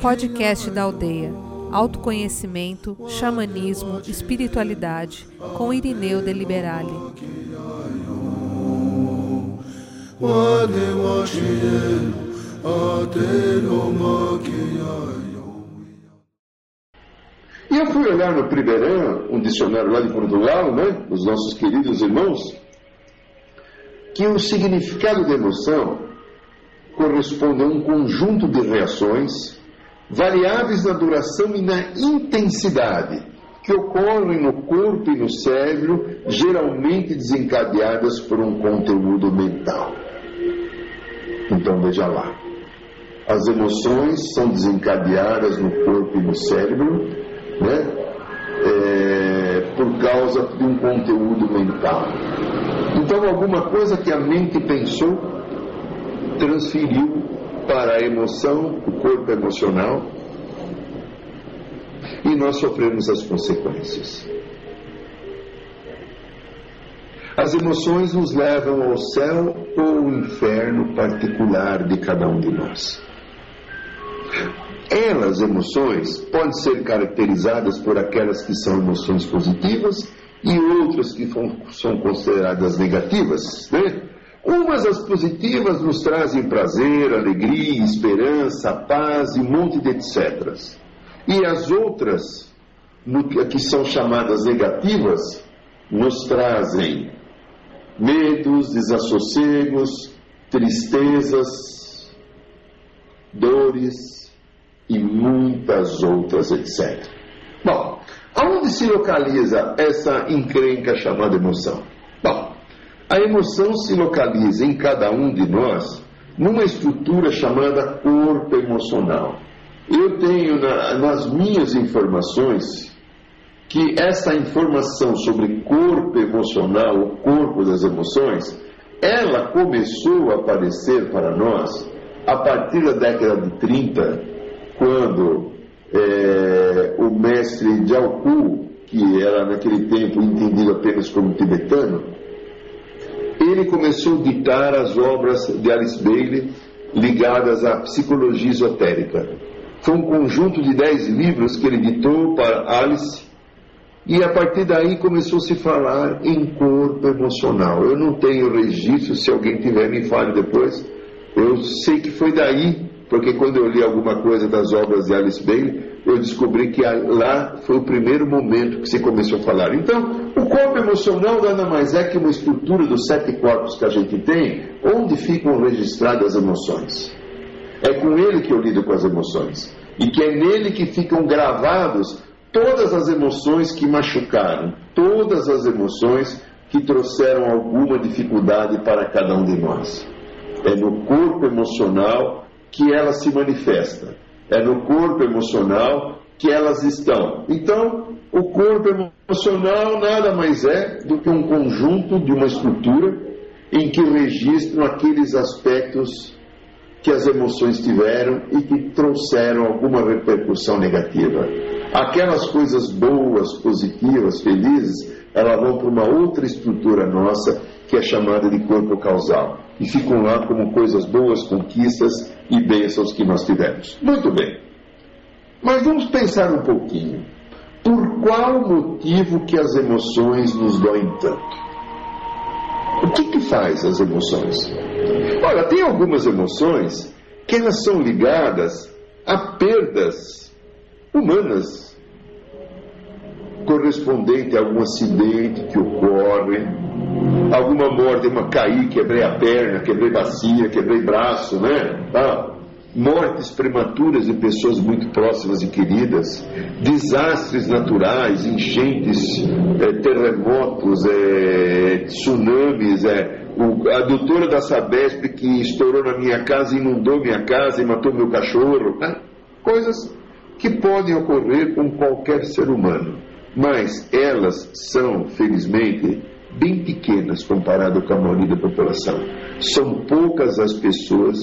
Podcast da Aldeia. Autoconhecimento, xamanismo, espiritualidade, com Irineu de Liberale. E eu fui olhar no Primeirão, um dicionário lá de Portugal, né? Os nossos queridos irmãos, que o significado da emoção corresponde a um conjunto de reações variáveis na duração e na intensidade que ocorrem no corpo e no cérebro, geralmente desencadeadas por um conteúdo mental. Então veja lá. As emoções são desencadeadas no corpo e no cérebro, né? É, por causa de um conteúdo mental. Então, alguma coisa que a mente pensou transferiu para a emoção, o corpo emocional, e nós sofremos as consequências. As emoções nos levam ao céu ou ao inferno particular de cada um de nós. Elas, emoções, podem ser caracterizadas por aquelas que são emoções positivas e outras que são consideradas negativas, né? Umas as positivas nos trazem prazer, alegria, esperança, paz e um monte de etc. E as outras, que são chamadas negativas, nos trazem medos, desassossegos, tristezas, dores e muitas outras, etc. Bom, aonde se localiza essa encrenca chamada emoção? Bom, a emoção se localiza em cada um de nós numa estrutura chamada corpo emocional. Eu tenho na, nas minhas informações que essa informação sobre corpo emocional, o corpo das emoções, ela começou a aparecer para nós a partir da década de 30, quando é, o mestre Jiaoku, que era naquele tempo entendido apenas como tibetano, ele começou a ditar as obras de Alice Bailey ligadas à psicologia esotérica. Foi um conjunto de dez livros que ele ditou para Alice e a partir daí começou a se falar em corpo emocional. Eu não tenho registro, se alguém tiver me fale depois. Eu sei que foi daí, porque quando eu li alguma coisa das obras de Alice Bailey, eu descobri que lá foi o primeiro momento que se começou a falar. Então, o corpo emocional nada mais é que uma estrutura dos sete corpos que a gente tem, onde ficam registradas as emoções. É com ele que eu lido com as emoções. E que é nele que ficam gravados todas as emoções que machucaram, todas as emoções que trouxeram alguma dificuldade para cada um de nós. É no corpo emocional que ela se manifesta é no corpo emocional que elas estão. Então, o corpo emocional nada mais é do que um conjunto de uma estrutura em que registram aqueles aspectos que as emoções tiveram e que trouxeram alguma repercussão negativa. Aquelas coisas boas, positivas, felizes, elas vão para uma outra estrutura nossa que é chamada de corpo causal e ficam lá como coisas boas, conquistas e bênçãos que nós tivemos. Muito bem. Mas vamos pensar um pouquinho. Por qual motivo que as emoções nos doem tanto? O que que faz as emoções? Olha, tem algumas emoções que elas são ligadas a perdas humanas correspondente a algum acidente que ocorre, alguma morte, uma caí, quebrei a perna, quebrei bacia, quebrei braço, né? Tá? Mortes prematuras de pessoas muito próximas e queridas, desastres naturais, enchentes, é, terremotos, é, tsunamis, é, o, a doutora da Sabesp que estourou na minha casa, inundou minha casa e matou meu cachorro, né? coisas que podem ocorrer com qualquer ser humano, mas elas são, felizmente, bem pequenas comparado com a maioria da população. São poucas as pessoas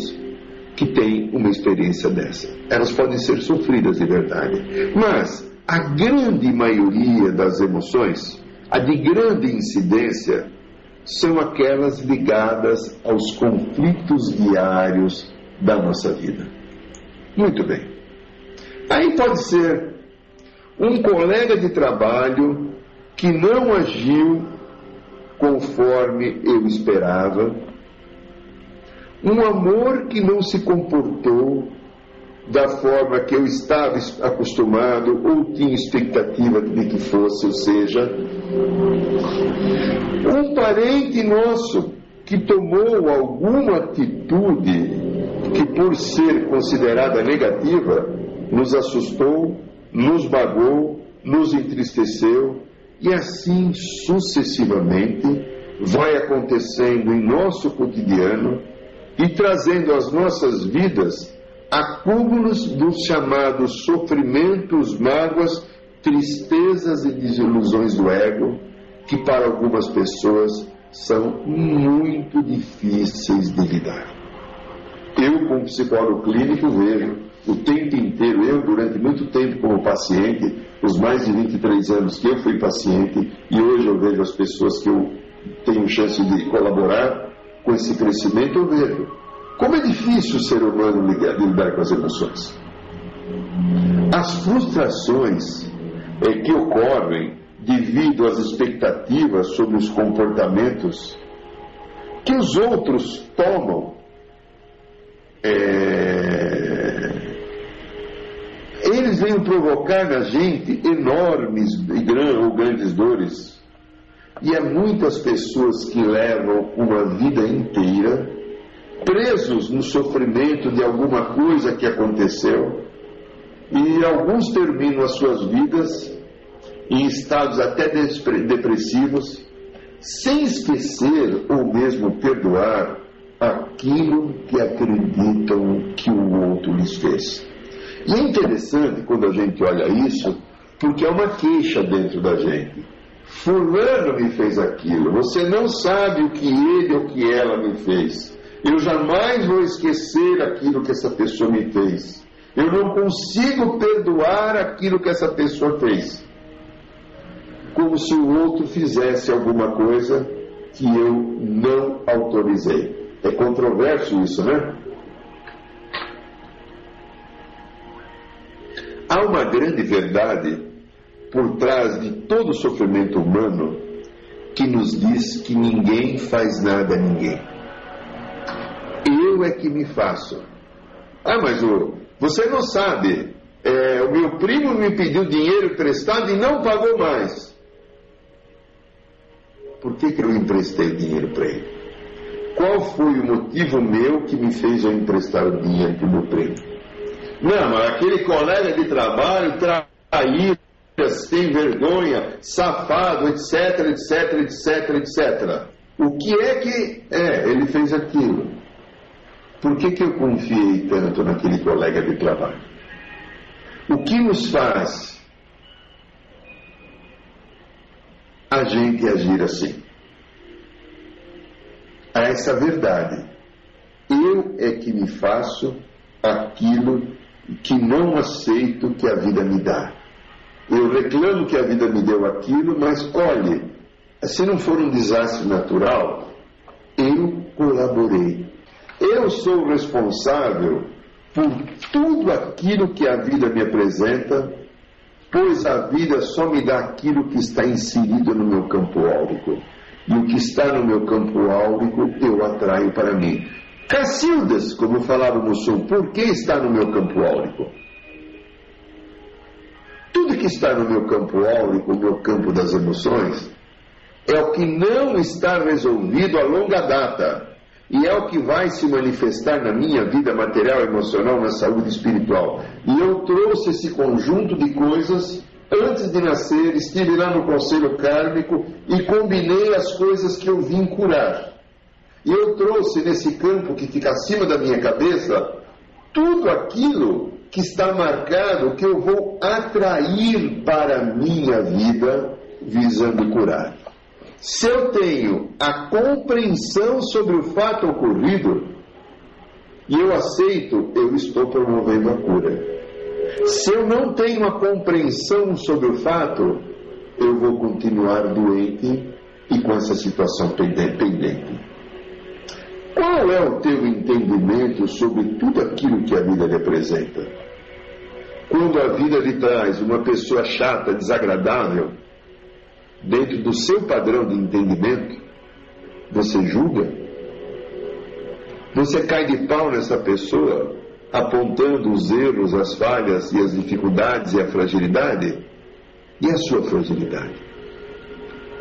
que têm uma experiência dessa. Elas podem ser sofridas de verdade. Mas a grande maioria das emoções, a de grande incidência, são aquelas ligadas aos conflitos diários da nossa vida. Muito bem. Aí pode ser um colega de trabalho que não agiu conforme eu esperava, um amor que não se comportou da forma que eu estava acostumado ou tinha expectativa de que fosse, ou seja, um parente nosso que tomou alguma atitude que, por ser considerada negativa, nos assustou, nos bagou, nos entristeceu e assim sucessivamente vai acontecendo em nosso cotidiano e trazendo às nossas vidas acúmulos dos chamados sofrimentos, mágoas, tristezas e desilusões do ego, que para algumas pessoas são muito difíceis de lidar. Eu, como psicólogo clínico, vejo o tempo inteiro, eu durante muito tempo como paciente, os mais de 23 anos que eu fui paciente, e hoje eu vejo as pessoas que eu tenho chance de colaborar com esse crescimento, eu vejo como é difícil o ser humano lidar com as emoções. As frustrações é, que ocorrem devido às expectativas sobre os comportamentos que os outros tomam é, eles vêm provocar na gente enormes ou grandes dores. E há muitas pessoas que levam uma vida inteira presos no sofrimento de alguma coisa que aconteceu, e alguns terminam as suas vidas em estados até depressivos, sem esquecer ou mesmo perdoar aquilo que acreditam que o outro lhes fez. E é interessante quando a gente olha isso, porque é uma queixa dentro da gente. Fulano me fez aquilo, você não sabe o que ele ou que ela me fez. Eu jamais vou esquecer aquilo que essa pessoa me fez. Eu não consigo perdoar aquilo que essa pessoa fez. Como se o outro fizesse alguma coisa que eu não autorizei. É controverso isso, né? Há uma grande verdade por trás de todo o sofrimento humano que nos diz que ninguém faz nada a ninguém eu é que me faço. Ah, mas o, você não sabe. É, o meu primo me pediu dinheiro emprestado e não pagou mais. Por que, que eu emprestei dinheiro para ele? Qual foi o motivo meu que me fez eu emprestar o dinheiro para o meu primo? Não, mas aquele colega de trabalho traído, sem vergonha, safado, etc, etc, etc, etc. O que é que é? Ele fez aquilo. Por que, que eu confiei tanto naquele colega de trabalho? O que nos faz a gente agir assim? A essa verdade. Eu é que me faço aquilo que não aceito que a vida me dá. Eu reclamo que a vida me deu aquilo, mas olhe, se não for um desastre natural, eu colaborei. Eu sou responsável por tudo aquilo que a vida me apresenta, pois a vida só me dá aquilo que está inserido no meu campo áurico. E o que está no meu campo áurico eu atraio para mim. Cacildas, como falava no sul, por que está no meu campo áurico? Tudo que está no meu campo áurico, o meu campo das emoções, é o que não está resolvido a longa data e é o que vai se manifestar na minha vida material, emocional, na saúde espiritual. E eu trouxe esse conjunto de coisas antes de nascer, estive lá no conselho kármico e combinei as coisas que eu vim curar. E eu trouxe nesse campo que fica acima da minha cabeça tudo aquilo que está marcado que eu vou atrair para a minha vida visando curar. Se eu tenho a compreensão sobre o fato ocorrido e eu aceito, eu estou promovendo a cura. Se eu não tenho a compreensão sobre o fato, eu vou continuar doente e com essa situação pendente. Qual é o teu entendimento sobre tudo aquilo que a vida lhe apresenta? Quando a vida lhe traz uma pessoa chata, desagradável, dentro do seu padrão de entendimento, você julga? Você cai de pau nessa pessoa, apontando os erros, as falhas e as dificuldades e a fragilidade? E a sua fragilidade?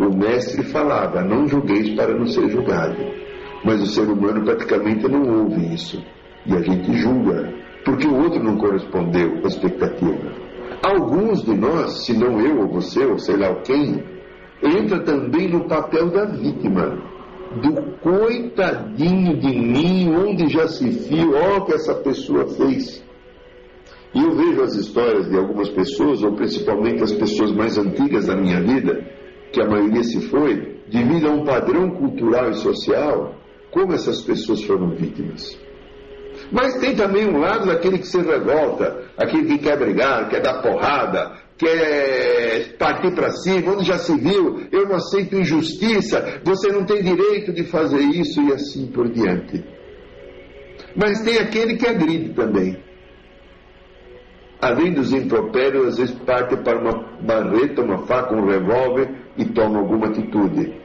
O mestre falava: Não julgueis para não ser julgado. Mas o ser humano praticamente não ouve isso. E a gente julga, porque o outro não correspondeu à expectativa. Alguns de nós, se não eu ou você, ou sei lá quem, entra também no papel da vítima, do coitadinho de mim, onde já se viu, ó, o que essa pessoa fez. E eu vejo as histórias de algumas pessoas, ou principalmente as pessoas mais antigas da minha vida, que a maioria se foi, devido a um padrão cultural e social, como essas pessoas foram vítimas. Mas tem também um lado daquele que se revolta, aquele que quer brigar, quer dar porrada, quer partir para cima, onde já se viu, eu não aceito injustiça, você não tem direito de fazer isso e assim por diante. Mas tem aquele que agride também. Além dos impropérios, às vezes parte para uma barreta, uma faca, um revólver e toma alguma atitude.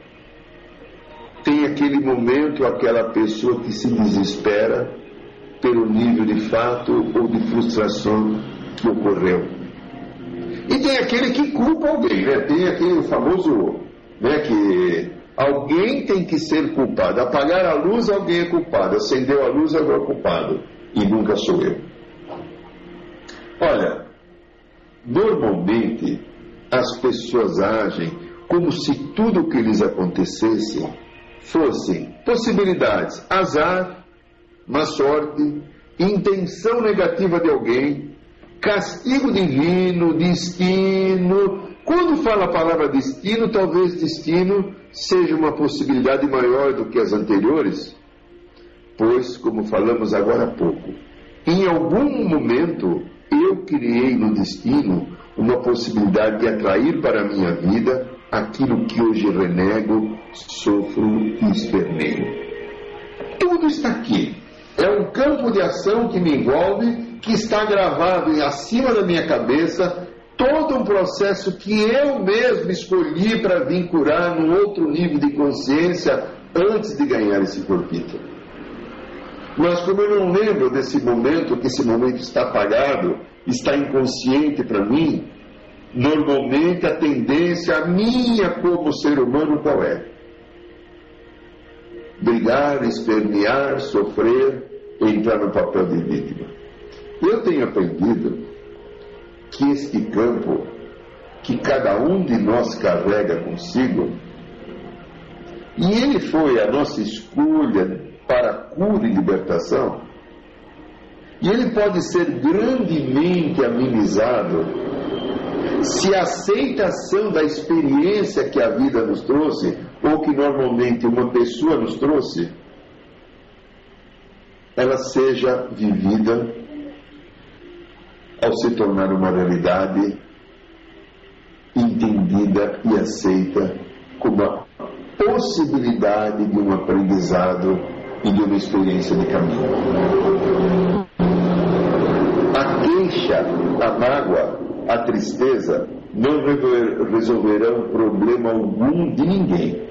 Tem aquele momento, aquela pessoa que se desespera pelo nível de fato ou de frustração que ocorreu. E tem aquele que culpa alguém, né? Tem aquele famoso, né, que alguém tem que ser culpado. Apagar a luz, alguém é culpado. Acendeu a luz, agora é culpado. E nunca sou eu. Olha, normalmente as pessoas agem como se tudo o que lhes acontecesse fossem possibilidades, azar, má sorte, intenção negativa de alguém, castigo divino, destino. Quando fala a palavra destino, talvez destino seja uma possibilidade maior do que as anteriores, pois, como falamos agora há pouco, em algum momento eu criei no destino uma possibilidade de atrair para a minha vida aquilo que hoje renego, sofro e esperneio. Tudo está aqui. É um campo de ação que me envolve, que está gravado em acima da minha cabeça, todo um processo que eu mesmo escolhi para vincular num outro nível de consciência antes de ganhar esse corpito. Mas como eu não lembro desse momento, que esse momento está apagado, está inconsciente para mim, normalmente a tendência minha como ser humano qual é? Brigar, espernear, sofrer, entrar no papel de vítima. Eu tenho aprendido que este campo que cada um de nós carrega consigo, e ele foi a nossa escolha para cura e libertação, e ele pode ser grandemente amenizado se a aceitação da experiência que a vida nos trouxe, ou que normalmente uma pessoa nos trouxe, ela seja vivida ao se tornar uma realidade entendida e aceita como a possibilidade de um aprendizado e de uma experiência de caminho. A queixa, a mágoa, a tristeza não resolverão problema algum de ninguém.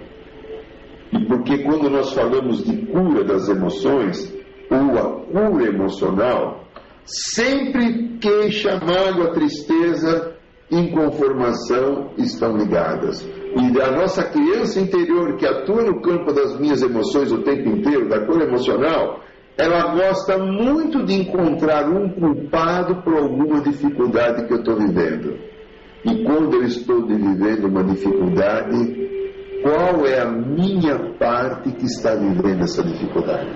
E porque quando nós falamos de cura das emoções, ou a cura emocional, sempre queixa, mágoa, tristeza, inconformação estão ligadas. E a nossa criança interior que atua no campo das minhas emoções o tempo inteiro, da cura emocional, ela gosta muito de encontrar um culpado por alguma dificuldade que eu estou vivendo. E quando eu estou vivendo uma dificuldade, qual é a minha parte que está vivendo essa dificuldade?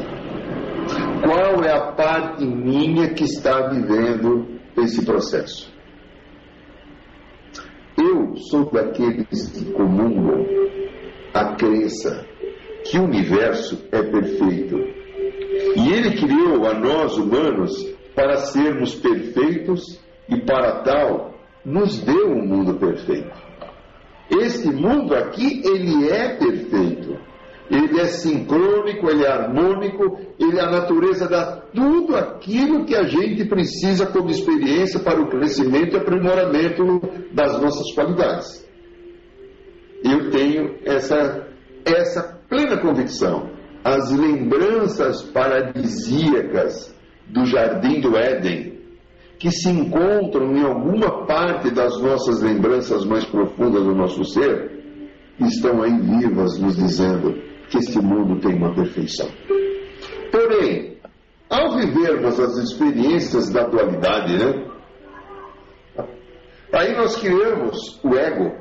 Qual é a parte minha que está vivendo esse processo? Eu sou daqueles que comungam a crença que o universo é perfeito e Ele criou a nós humanos para sermos perfeitos e para tal nos deu um mundo perfeito. Este mundo aqui, ele é perfeito. Ele é sincrônico, ele é harmônico, ele é a natureza dá tudo aquilo que a gente precisa como experiência para o crescimento e aprimoramento das nossas qualidades. Eu tenho essa, essa plena convicção. As lembranças paradisíacas do jardim do Éden, que se encontram em alguma parte das nossas lembranças mais profundas do nosso ser, estão aí vivas, nos dizendo que este mundo tem uma perfeição. Porém, ao vivermos as experiências da dualidade, né? Aí nós criamos o ego,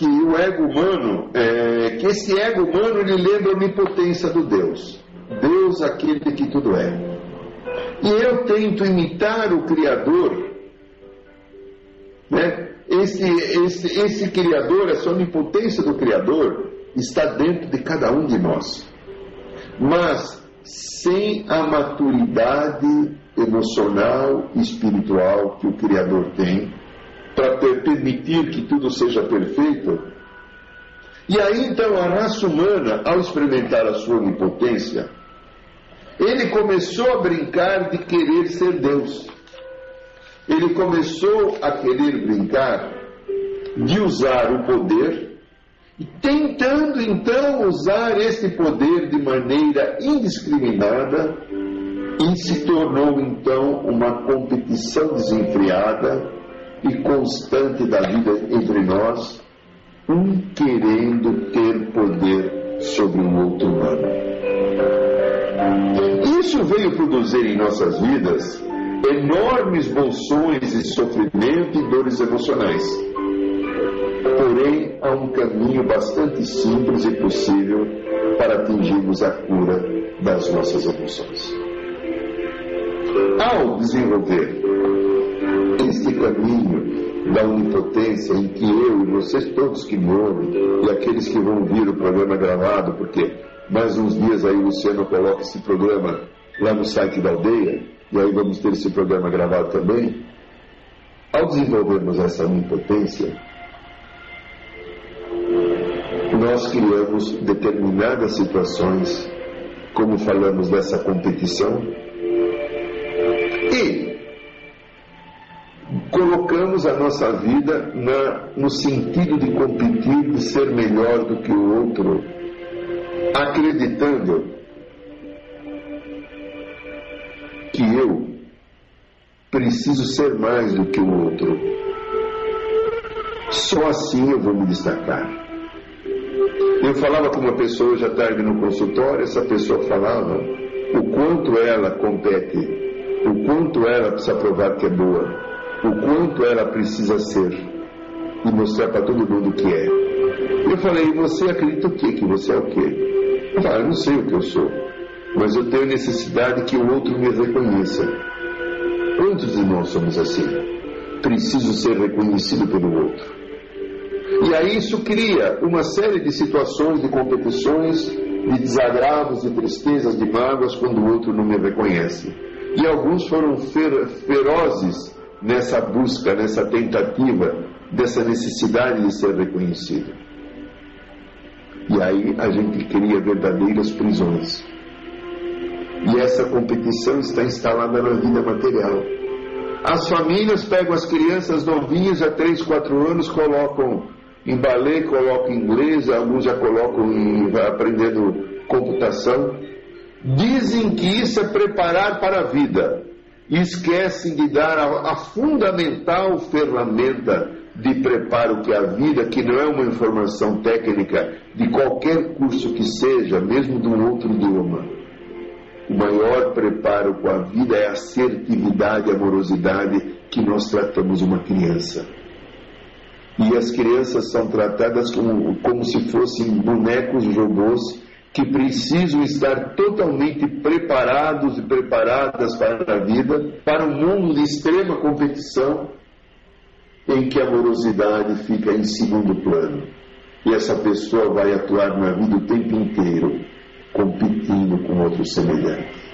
que o ego humano, é, que esse ego humano ele lembra a onipotência do Deus. Deus aquele que tudo é. E eu tento imitar o Criador, né? esse, esse, esse Criador, essa onipotência do Criador, está dentro de cada um de nós. Mas sem a maturidade emocional e espiritual que o Criador tem, para permitir que tudo seja perfeito. E aí então a raça humana, ao experimentar a sua onipotência, ele começou a brincar de querer ser Deus. Ele começou a querer brincar de usar o poder tentando então usar esse poder de maneira indiscriminada e se tornou então uma competição desenfreada e constante da vida entre nós, um querendo ter poder sobre um outro humano. Isso veio produzir em nossas vidas enormes bolsões de sofrimento e dores emocionais. Porém, há um caminho bastante simples e possível para atingirmos a cura das nossas emoções. Ao desenvolver este caminho da onipotência em que eu e vocês todos que me ouvem e aqueles que vão ouvir o programa gravado, porque mais uns dias aí o Luciano coloca esse programa lá no site da aldeia, e aí vamos ter esse programa gravado também. Ao desenvolvermos essa onipotência, nós criamos determinadas situações, como falamos dessa competição, colocamos a nossa vida na, no sentido de competir, de ser melhor do que o outro, acreditando que eu preciso ser mais do que o outro. Só assim eu vou me destacar. Eu falava com uma pessoa hoje à tarde no consultório, essa pessoa falava o quanto ela compete, o quanto ela precisa provar que é boa, o quanto ela precisa ser e mostrar para todo mundo que é. Eu falei, você acredita o quê? Que você é o quê? Ah, eu não sei o que eu sou, mas eu tenho necessidade que o outro me reconheça. Quantos de nós somos assim? Preciso ser reconhecido pelo outro. E aí isso cria uma série de situações, de competições, de desagravos, de tristezas, de mágoas quando o outro não me reconhece. E alguns foram fer ferozes nessa busca, nessa tentativa, dessa necessidade de ser reconhecido. E aí a gente cria verdadeiras prisões. E essa competição está instalada na vida material. As famílias pegam as crianças novinhas a 3, 4 anos, colocam em balé, colocam em inglês, alguns já colocam em, aprendendo computação. Dizem que isso é preparar para a vida. E esquecem de dar a, a fundamental ferramenta de preparo que a vida, que não é uma informação técnica de qualquer curso que seja, mesmo de um outro idioma. O maior preparo com a vida é a assertividade e amorosidade que nós tratamos uma criança. E as crianças são tratadas como, como se fossem bonecos robôs que precisam estar totalmente preparados e preparadas para a vida, para um mundo de extrema competição, em que a amorosidade fica em segundo plano. E essa pessoa vai atuar na vida o tempo inteiro, competindo com outro semelhante.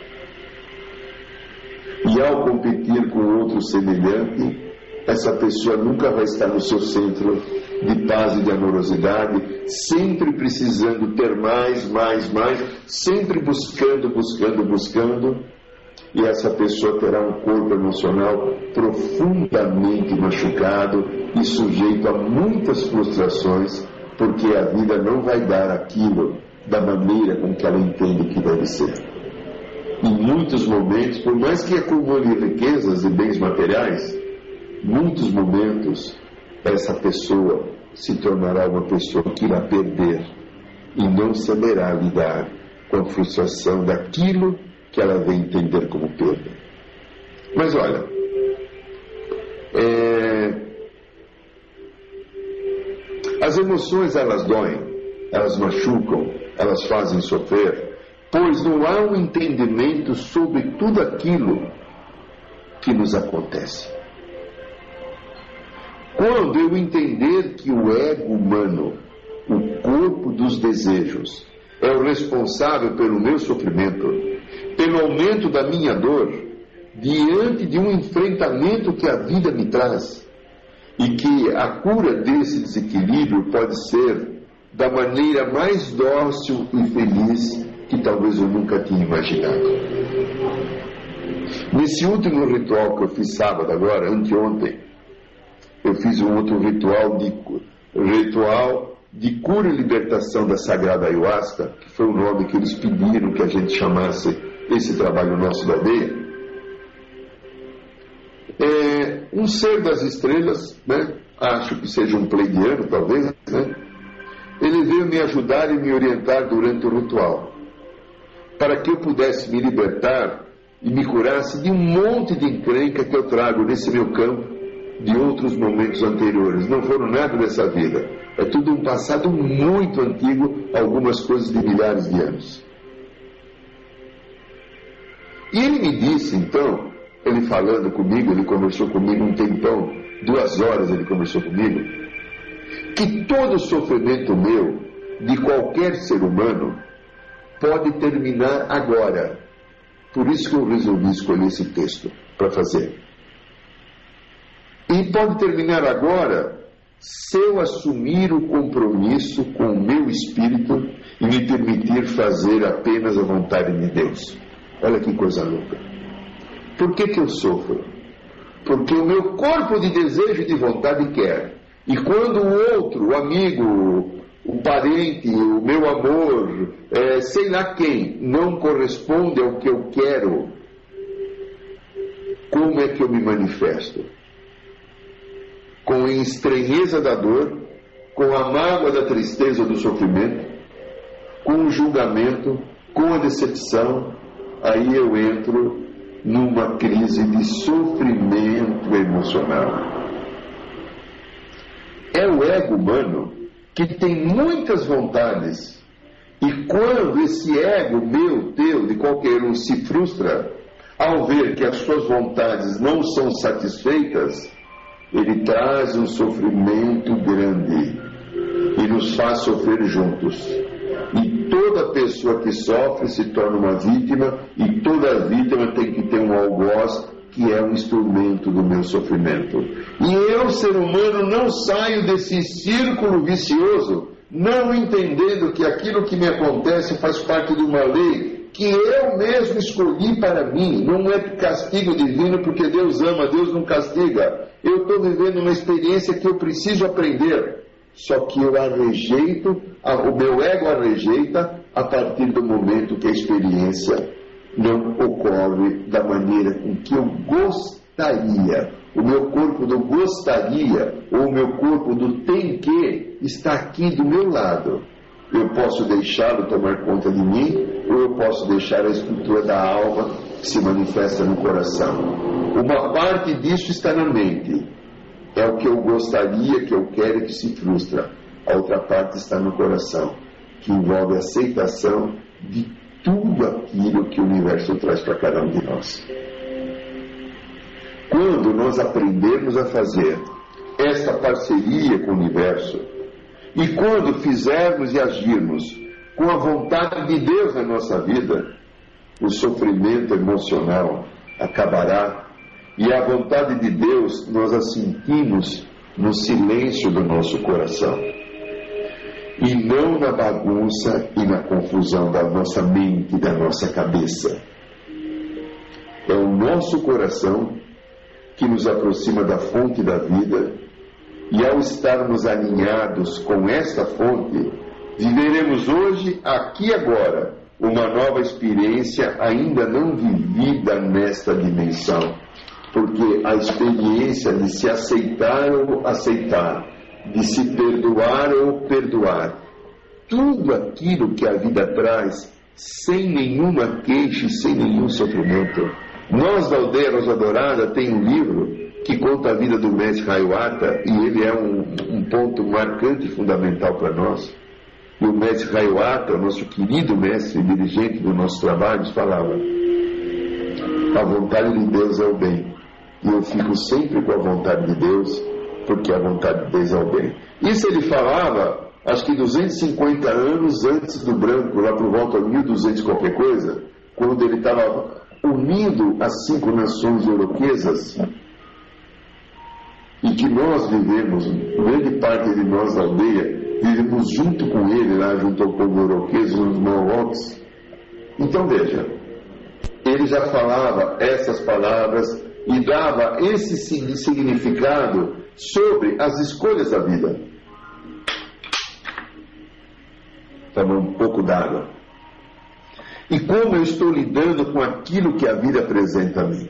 E ao competir com outro semelhante, essa pessoa nunca vai estar no seu centro de paz e de amorosidade, sempre precisando ter mais, mais, mais, sempre buscando, buscando, buscando, e essa pessoa terá um corpo emocional profundamente machucado e sujeito a muitas frustrações, porque a vida não vai dar aquilo da maneira com que ela entende que deve ser. Em muitos momentos, por mais que acumule riquezas e bens materiais, muitos momentos essa pessoa se tornará uma pessoa que irá perder e não saberá lidar com a frustração daquilo que ela vem entender como perda. Mas olha, é... as emoções elas doem, elas machucam, elas fazem sofrer, pois não há um entendimento sobre tudo aquilo que nos acontece. Quando eu entender que o ego humano, o corpo dos desejos, é o responsável pelo meu sofrimento, pelo aumento da minha dor, diante de um enfrentamento que a vida me traz, e que a cura desse desequilíbrio pode ser da maneira mais dócil e feliz que talvez eu nunca tinha imaginado. Nesse último ritual que eu fiz sábado agora, anteontem, eu fiz um outro ritual de, ritual de cura e libertação da Sagrada Ayahuasca, que foi o nome que eles pediram que a gente chamasse esse trabalho nosso da aldeia. É, um ser das estrelas, né? acho que seja um pleidiano talvez, né? ele veio me ajudar e me orientar durante o ritual, para que eu pudesse me libertar e me curasse de um monte de encrenca que eu trago nesse meu campo de outros momentos anteriores. Não foram nada dessa vida. É tudo um passado muito antigo, algumas coisas de milhares de anos. E ele me disse, então, ele falando comigo, ele conversou comigo um tempão, duas horas ele conversou comigo, que todo sofrimento meu, de qualquer ser humano, pode terminar agora. Por isso que eu resolvi escolher esse texto para fazer. E pode terminar agora se eu assumir o compromisso com o meu espírito e me permitir fazer apenas a vontade de Deus. Olha que coisa louca. Por que, que eu sofro? Porque o meu corpo de desejo e de vontade quer. E quando o outro, o amigo, o parente, o meu amor, é, sei lá quem, não corresponde ao que eu quero, como é que eu me manifesto? Com a estranheza da dor, com a mágoa da tristeza do sofrimento, com o julgamento, com a decepção, aí eu entro numa crise de sofrimento emocional. É o ego humano que tem muitas vontades, e quando esse ego meu, teu, de qualquer um se frustra, ao ver que as suas vontades não são satisfeitas, ele traz um sofrimento grande e nos faz sofrer juntos. E toda pessoa que sofre se torna uma vítima, e toda vítima tem que ter um algoz que é um instrumento do meu sofrimento. E eu, ser humano, não saio desse círculo vicioso, não entendendo que aquilo que me acontece faz parte de uma lei que eu mesmo escolhi para mim. Não é castigo divino, porque Deus ama, Deus não castiga. Eu estou vivendo uma experiência que eu preciso aprender. Só que eu a rejeito, o meu ego a rejeita a partir do momento que a experiência não ocorre da maneira com que eu gostaria. O meu corpo do gostaria, ou o meu corpo do tem que, está aqui do meu lado. Eu posso deixá-lo tomar conta de mim, ou eu posso deixar a estrutura da alma se manifesta no coração. Uma parte disso está na mente, é o que eu gostaria, que eu quero que se frustra. A outra parte está no coração, que envolve a aceitação de tudo aquilo que o universo traz para cada um de nós. Quando nós aprendemos a fazer esta parceria com o universo, e quando fizermos e agirmos com a vontade de Deus na nossa vida, o sofrimento emocional acabará e a vontade de Deus nós a sentimos no silêncio do nosso coração e não na bagunça e na confusão da nossa mente, da nossa cabeça. É o nosso coração que nos aproxima da fonte da vida, e ao estarmos alinhados com esta fonte, viveremos hoje, aqui e agora, uma nova experiência ainda não vivida nesta dimensão, porque a experiência de se aceitar ou aceitar, de se perdoar ou perdoar, tudo aquilo que a vida traz, sem nenhuma queixa, sem nenhum sofrimento, nós da Aldeia Rosa Dourada tem um livro que conta a vida do mestre Hayuata e ele é um, um ponto marcante e fundamental para nós. E o mestre Hayuata, nosso querido mestre dirigente do nosso trabalho, falava: a vontade de Deus é o bem. E eu fico sempre com a vontade de Deus, porque a vontade de Deus é o bem. Isso ele falava, acho que 250 anos antes do branco, lá por volta de 1200 qualquer coisa, quando ele estava unindo as cinco nações euroquesas e que nós vivemos, grande parte de nós da aldeia, vivemos junto com ele lá, junto ao povo euroquês, nos Mohawks. Então veja, ele já falava essas palavras e dava esse significado sobre as escolhas da vida. Toma um pouco d'água e como eu estou lidando com aquilo que a vida apresenta a mim.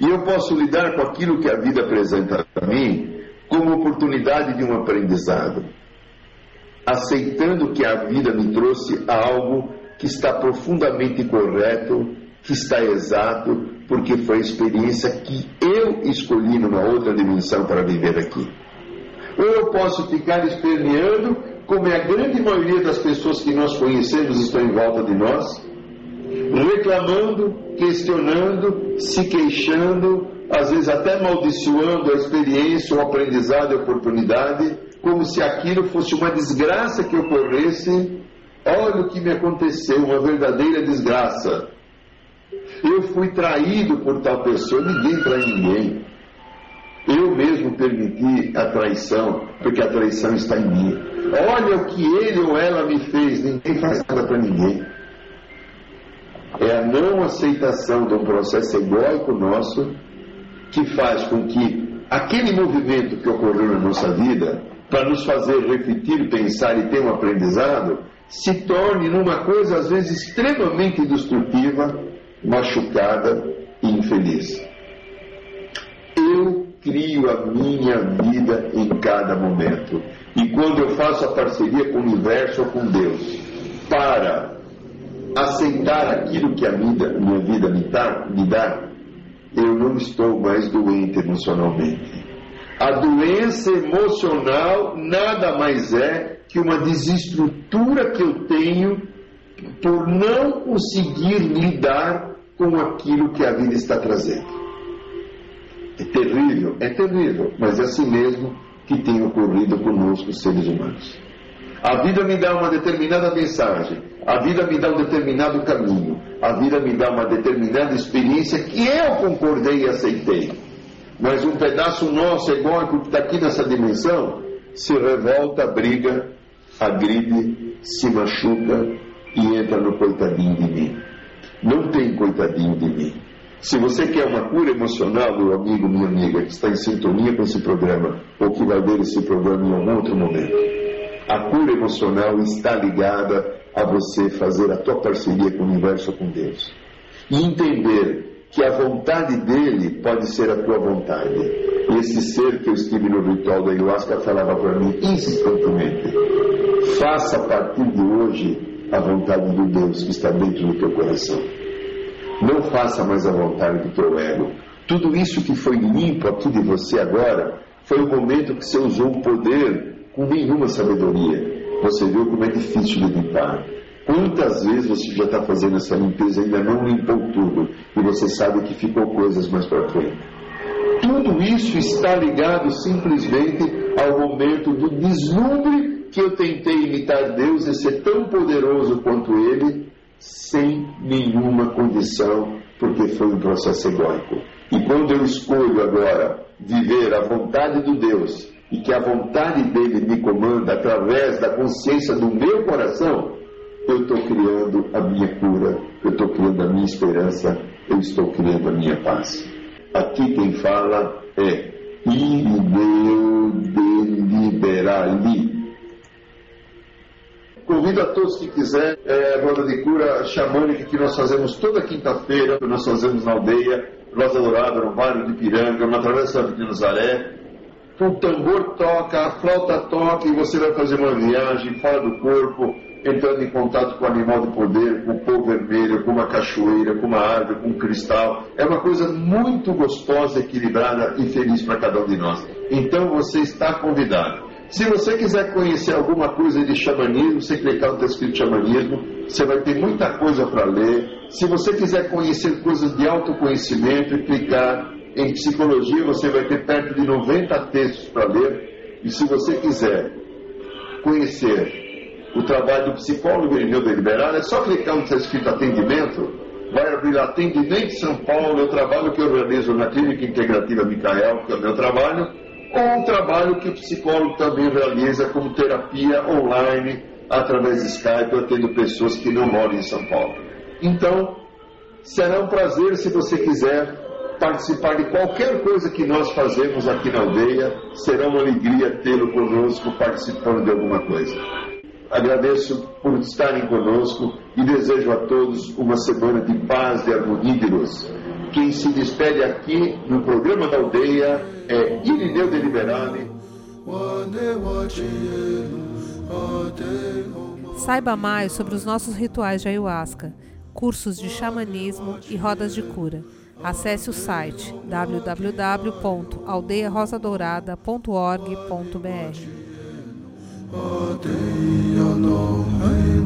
E eu posso lidar com aquilo que a vida apresenta a mim como oportunidade de um aprendizado, aceitando que a vida me trouxe algo que está profundamente correto, que está exato, porque foi a experiência que eu escolhi numa outra dimensão para viver aqui. Ou eu posso ficar esperneando como é a grande maioria das pessoas que nós conhecemos estão em volta de nós, reclamando, questionando, se queixando, às vezes até maldiçoando a experiência, o aprendizado a oportunidade, como se aquilo fosse uma desgraça que ocorresse. Olha o que me aconteceu, uma verdadeira desgraça. Eu fui traído por tal pessoa, ninguém trai ninguém. Eu mesmo permiti a traição, porque a traição está em mim. Olha o que ele ou ela me fez, ninguém faz nada para ninguém. É a não aceitação de um processo egóico nosso que faz com que aquele movimento que ocorreu na nossa vida, para nos fazer refletir, pensar e ter um aprendizado, se torne numa coisa às vezes extremamente destrutiva, machucada e infeliz. Eu crio a minha vida em cada momento. E quando eu faço a parceria com o universo ou com Deus para aceitar aquilo que a vida, minha vida me me dá, eu não estou mais doente emocionalmente. A doença emocional nada mais é que uma desestrutura que eu tenho por não conseguir lidar com aquilo que a vida está trazendo. É terrível, é terrível, mas é assim mesmo que tem ocorrido conosco, seres humanos. A vida me dá uma determinada mensagem, a vida me dá um determinado caminho, a vida me dá uma determinada experiência que eu concordei e aceitei. Mas um pedaço nosso, egóico, que está aqui nessa dimensão, se revolta, briga, agride, se machuca e entra no coitadinho de mim. Não tem coitadinho de mim. Se você quer uma cura emocional, meu amigo, minha amiga, que está em sintonia com esse programa, ou que vai ver esse programa em algum outro momento, a cura emocional está ligada a você fazer a tua parceria com o universo, com Deus. E entender que a vontade dele pode ser a tua vontade. Esse ser que eu estive no ritual da ayahuasca falava para mim insistentemente: faça a partir de hoje a vontade de Deus que está dentro do teu coração. Não faça mais a vontade do teu ego. Tudo isso que foi limpo aqui de você agora foi o momento que você usou o poder com nenhuma sabedoria. Você viu como é difícil de limpar. Quantas vezes você já está fazendo essa limpeza e ainda não limpou tudo e você sabe que ficou coisas mais para frente? Tudo isso está ligado simplesmente ao momento do deslumbre que eu tentei imitar Deus e ser tão poderoso quanto Ele sem nenhuma condição, porque foi um processo egóico. E quando eu escolho agora viver a vontade do Deus e que a vontade dele me comanda através da consciência do meu coração, eu estou criando a minha cura, eu estou criando a minha esperança, eu estou criando a minha paz. Aqui quem fala é Irineu de Liberali. Convido a todos que quiser, é, a roda de cura xamânica que nós fazemos toda quinta-feira, nós fazemos na aldeia, Rosa Dourada, no bairro de Piranga, na Travessa de Nazaré. O tambor toca, a flauta toca e você vai fazer uma viagem fora do corpo, entrando em contato com o animal de poder, com o povo vermelho, com uma cachoeira, com uma árvore, com um cristal. É uma coisa muito gostosa, equilibrada e feliz para cada um de nós. Então você está convidado. Se você quiser conhecer alguma coisa de xamanismo, você clicar no texto escrito xamanismo, você vai ter muita coisa para ler. Se você quiser conhecer coisas de autoconhecimento e clicar em psicologia, você vai ter perto de 90 textos para ler. E se você quiser conhecer o trabalho do psicólogo Irineu Deliberado, é só clicar no texto escrito atendimento, vai abrir atendimento São Paulo, é o trabalho que eu realizo na Clínica Integrativa Micael, que é o meu trabalho, ou um trabalho que o psicólogo também realiza como terapia online, através de Skype, atendo pessoas que não moram em São Paulo. Então, será um prazer se você quiser participar de qualquer coisa que nós fazemos aqui na aldeia, será uma alegria tê-lo conosco participando de alguma coisa. Agradeço por estarem conosco e desejo a todos uma semana de paz, de harmonia e de luz. Quem se despede aqui no programa da aldeia é Irineu de Liberale. Saiba mais sobre os nossos rituais de ayahuasca, cursos de xamanismo e rodas de cura. Acesse o site www.aldeiarosadourada.org.br. no. hay